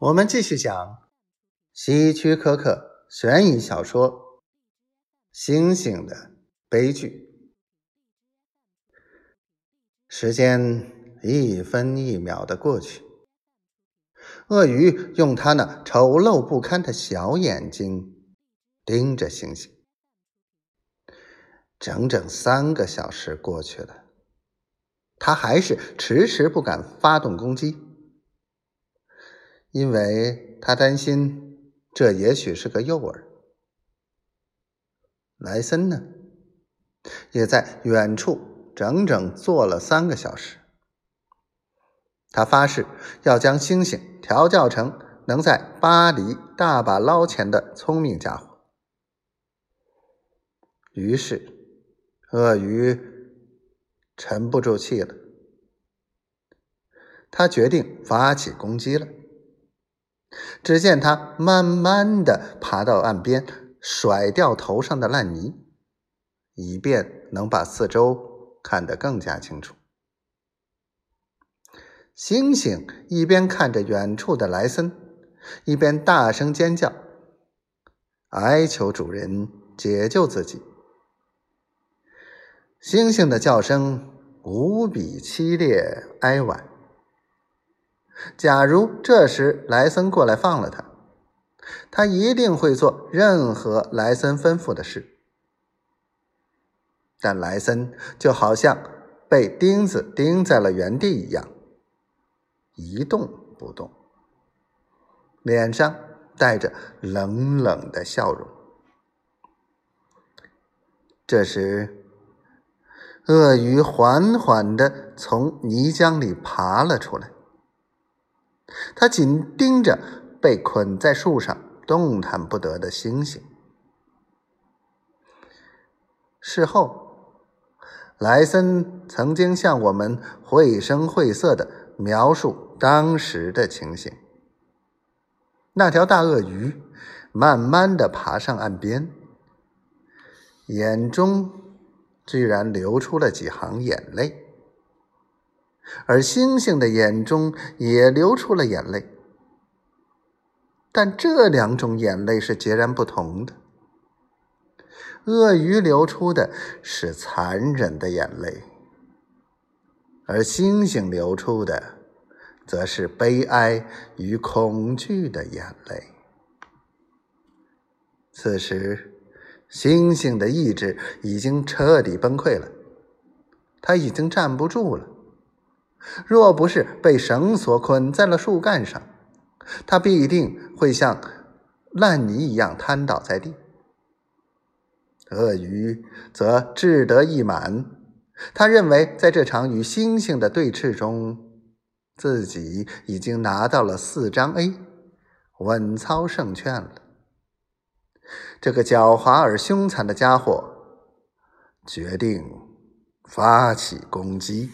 我们继续讲希区柯克悬疑小说《星星的悲剧》。时间一分一秒的过去，鳄鱼用它那丑陋不堪的小眼睛盯着星星。整整三个小时过去了，它还是迟迟不敢发动攻击。因为他担心，这也许是个诱饵。莱森呢，也在远处整整坐了三个小时。他发誓要将星星调教成能在巴黎大把捞钱的聪明家伙。于是，鳄鱼沉不住气了，他决定发起攻击了。只见他慢慢的爬到岸边，甩掉头上的烂泥，以便能把四周看得更加清楚。星星一边看着远处的莱森，一边大声尖叫，哀求主人解救自己。星星的叫声无比凄烈哀婉。假如这时莱森过来放了他，他一定会做任何莱森吩咐的事。但莱森就好像被钉子钉在了原地一样，一动不动，脸上带着冷冷的笑容。这时，鳄鱼缓缓地从泥浆里爬了出来。他紧盯着被捆在树上动弹不得的星星。事后，莱森曾经向我们绘声绘色的描述当时的情形：那条大鳄鱼慢慢的爬上岸边，眼中居然流出了几行眼泪。而星星的眼中也流出了眼泪，但这两种眼泪是截然不同的。鳄鱼流出的是残忍的眼泪，而星星流出的则是悲哀与恐惧的眼泪。此时，星星的意志已经彻底崩溃了，他已经站不住了。若不是被绳索捆在了树干上，他必定会像烂泥一样瘫倒在地。鳄鱼则志得意满，他认为在这场与猩猩的对峙中，自己已经拿到了四张 A，稳操胜券了。这个狡猾而凶残的家伙决定发起攻击。